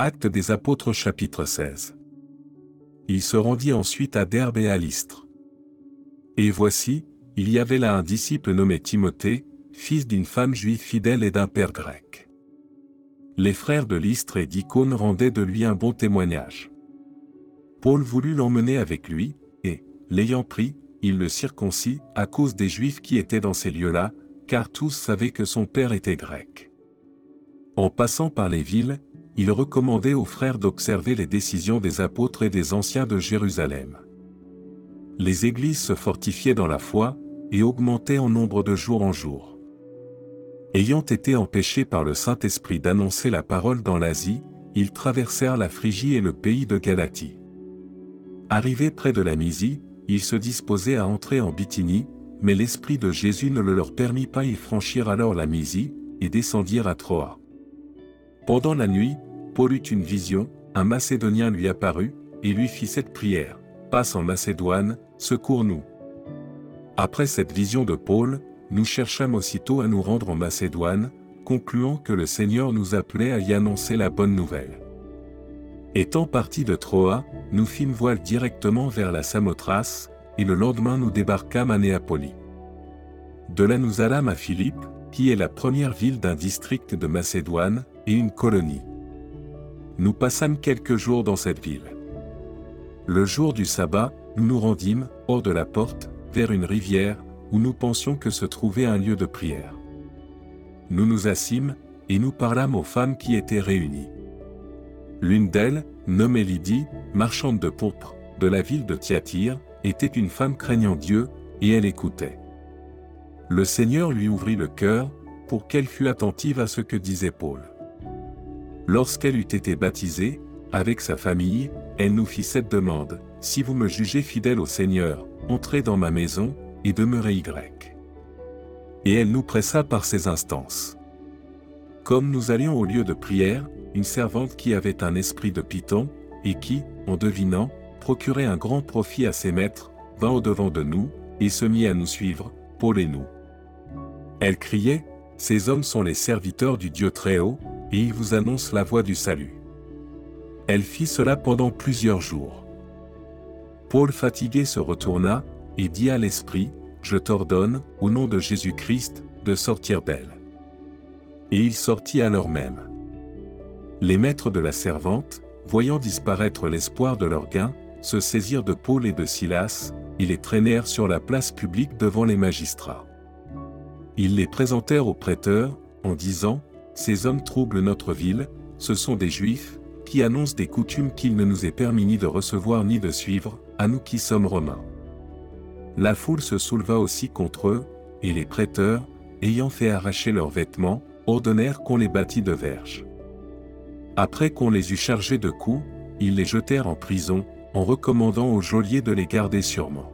Acte des Apôtres chapitre 16. Il se rendit ensuite à Derbe et à Lystre. Et voici, il y avait là un disciple nommé Timothée, fils d'une femme juive fidèle et d'un père grec. Les frères de Lystre et d'Icône rendaient de lui un bon témoignage. Paul voulut l'emmener avec lui, et, l'ayant pris, il le circoncit à cause des Juifs qui étaient dans ces lieux-là, car tous savaient que son père était grec. En passant par les villes, il recommandait aux frères d'observer les décisions des apôtres et des anciens de Jérusalem. Les églises se fortifiaient dans la foi, et augmentaient en nombre de jour en jour. Ayant été empêchés par le Saint-Esprit d'annoncer la parole dans l'Asie, ils traversèrent la Phrygie et le pays de Galatie. Arrivés près de la Mysie, ils se disposaient à entrer en Bithynie, mais l'Esprit de Jésus ne le leur permit pas. Ils franchirent alors la Mysie, et descendirent à Troa. Pendant la nuit, Paul eut une vision, un Macédonien lui apparut, et lui fit cette prière. Passe en Macédoine, secours-nous. Après cette vision de Paul, nous cherchâmes aussitôt à nous rendre en Macédoine, concluant que le Seigneur nous appelait à y annoncer la bonne nouvelle. Étant partis de Troa, nous fîmes voile directement vers la Samothrace, et le lendemain nous débarquâmes à Néapoli. De là nous allâmes à Philippe, qui est la première ville d'un district de Macédoine, et une colonie. Nous passâmes quelques jours dans cette ville. Le jour du sabbat, nous nous rendîmes, hors de la porte, vers une rivière, où nous pensions que se trouvait un lieu de prière. Nous nous assîmes, et nous parlâmes aux femmes qui étaient réunies. L'une d'elles, nommée Lydie, marchande de pourpre, de la ville de Thyatire, était une femme craignant Dieu, et elle écoutait. Le Seigneur lui ouvrit le cœur, pour qu'elle fût attentive à ce que disait Paul. Lorsqu'elle eut été baptisée, avec sa famille, elle nous fit cette demande, Si vous me jugez fidèle au Seigneur, entrez dans ma maison, et demeurez Y. Et elle nous pressa par ses instances. Comme nous allions au lieu de prière, une servante qui avait un esprit de python, et qui, en devinant, procurait un grand profit à ses maîtres, vint au-devant de nous, et se mit à nous suivre, Paul et nous. Elle criait, Ces hommes sont les serviteurs du Dieu Très-Haut, et ils vous annoncent la voie du salut. Elle fit cela pendant plusieurs jours. Paul fatigué se retourna, et dit à l'Esprit, Je t'ordonne, au nom de Jésus-Christ, de sortir d'elle. Et il sortit à l'heure même. Les maîtres de la servante, voyant disparaître l'espoir de leur gain, se saisirent de Paul et de Silas, et les traînèrent sur la place publique devant les magistrats. Ils les présentèrent aux prêteurs, en disant, Ces hommes troublent notre ville, ce sont des Juifs, qui annoncent des coutumes qu'il ne nous est permis ni de recevoir ni de suivre, à nous qui sommes romains. La foule se souleva aussi contre eux, et les prêteurs, ayant fait arracher leurs vêtements, ordonnèrent qu'on les bâtît de verges. Après qu'on les eut chargés de coups, ils les jetèrent en prison, en recommandant au geôlier de les garder sûrement.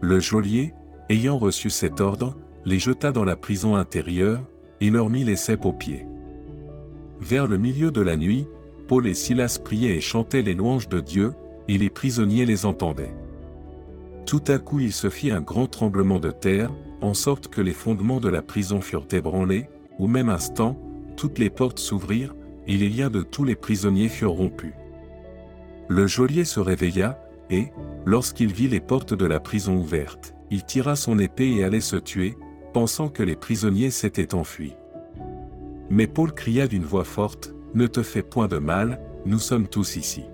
Le geôlier, ayant reçu cet ordre, les jeta dans la prison intérieure, et leur mit les cèpes aux pieds. Vers le milieu de la nuit, Paul et Silas priaient et chantaient les louanges de Dieu, et les prisonniers les entendaient. Tout à coup il se fit un grand tremblement de terre, en sorte que les fondements de la prison furent ébranlés, au même instant, toutes les portes s'ouvrirent, et les liens de tous les prisonniers furent rompus. Le geôlier se réveilla, et, lorsqu'il vit les portes de la prison ouvertes, il tira son épée et allait se tuer, pensant que les prisonniers s'étaient enfuis. Mais Paul cria d'une voix forte, Ne te fais point de mal, nous sommes tous ici.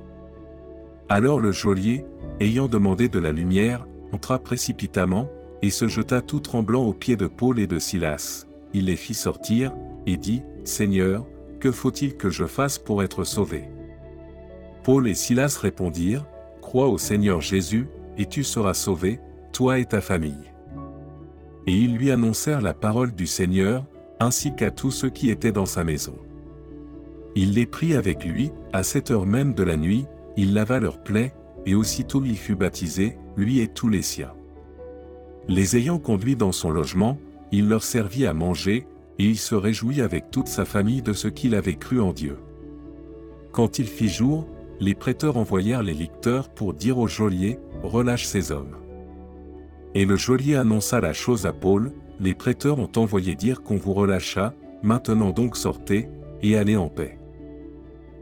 Alors le geôlier, ayant demandé de la lumière, entra précipitamment, et se jeta tout tremblant aux pieds de Paul et de Silas. Il les fit sortir, et dit, Seigneur, que faut-il que je fasse pour être sauvé? Paul et Silas répondirent, Crois au Seigneur Jésus, et tu seras sauvé, toi et ta famille. Et ils lui annoncèrent la parole du Seigneur, ainsi qu'à tous ceux qui étaient dans sa maison. Il les prit avec lui, à cette heure même de la nuit, il lava leurs plaies, et aussitôt il fut baptisé, lui et tous les siens. Les ayant conduits dans son logement, il leur servit à manger, et il se réjouit avec toute sa famille de ce qu'il avait cru en Dieu. Quand il fit jour, les prêteurs envoyèrent les licteurs pour dire au geôlier, relâche ces hommes. Et le geôlier annonça la chose à Paul, les prêteurs ont envoyé dire qu'on vous relâcha, maintenant donc sortez, et allez en paix.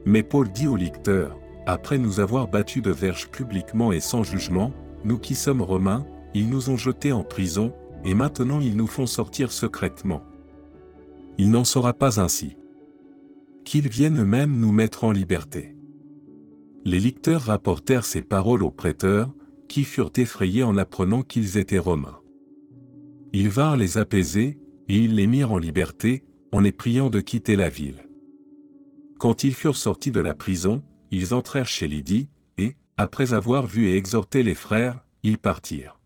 Mais Paul dit aux lecteurs, après nous avoir battus de verge publiquement et sans jugement, nous qui sommes romains, ils nous ont jetés en prison, et maintenant ils nous font sortir secrètement. Il n'en sera pas ainsi. Qu'ils viennent eux-mêmes nous mettre en liberté. Les licteurs rapportèrent ces paroles aux prêteurs, qui furent effrayés en apprenant qu'ils étaient romains. Ils vinrent les apaiser, et ils les mirent en liberté, en les priant de quitter la ville. Quand ils furent sortis de la prison, ils entrèrent chez Lydie, et, après avoir vu et exhorté les frères, ils partirent.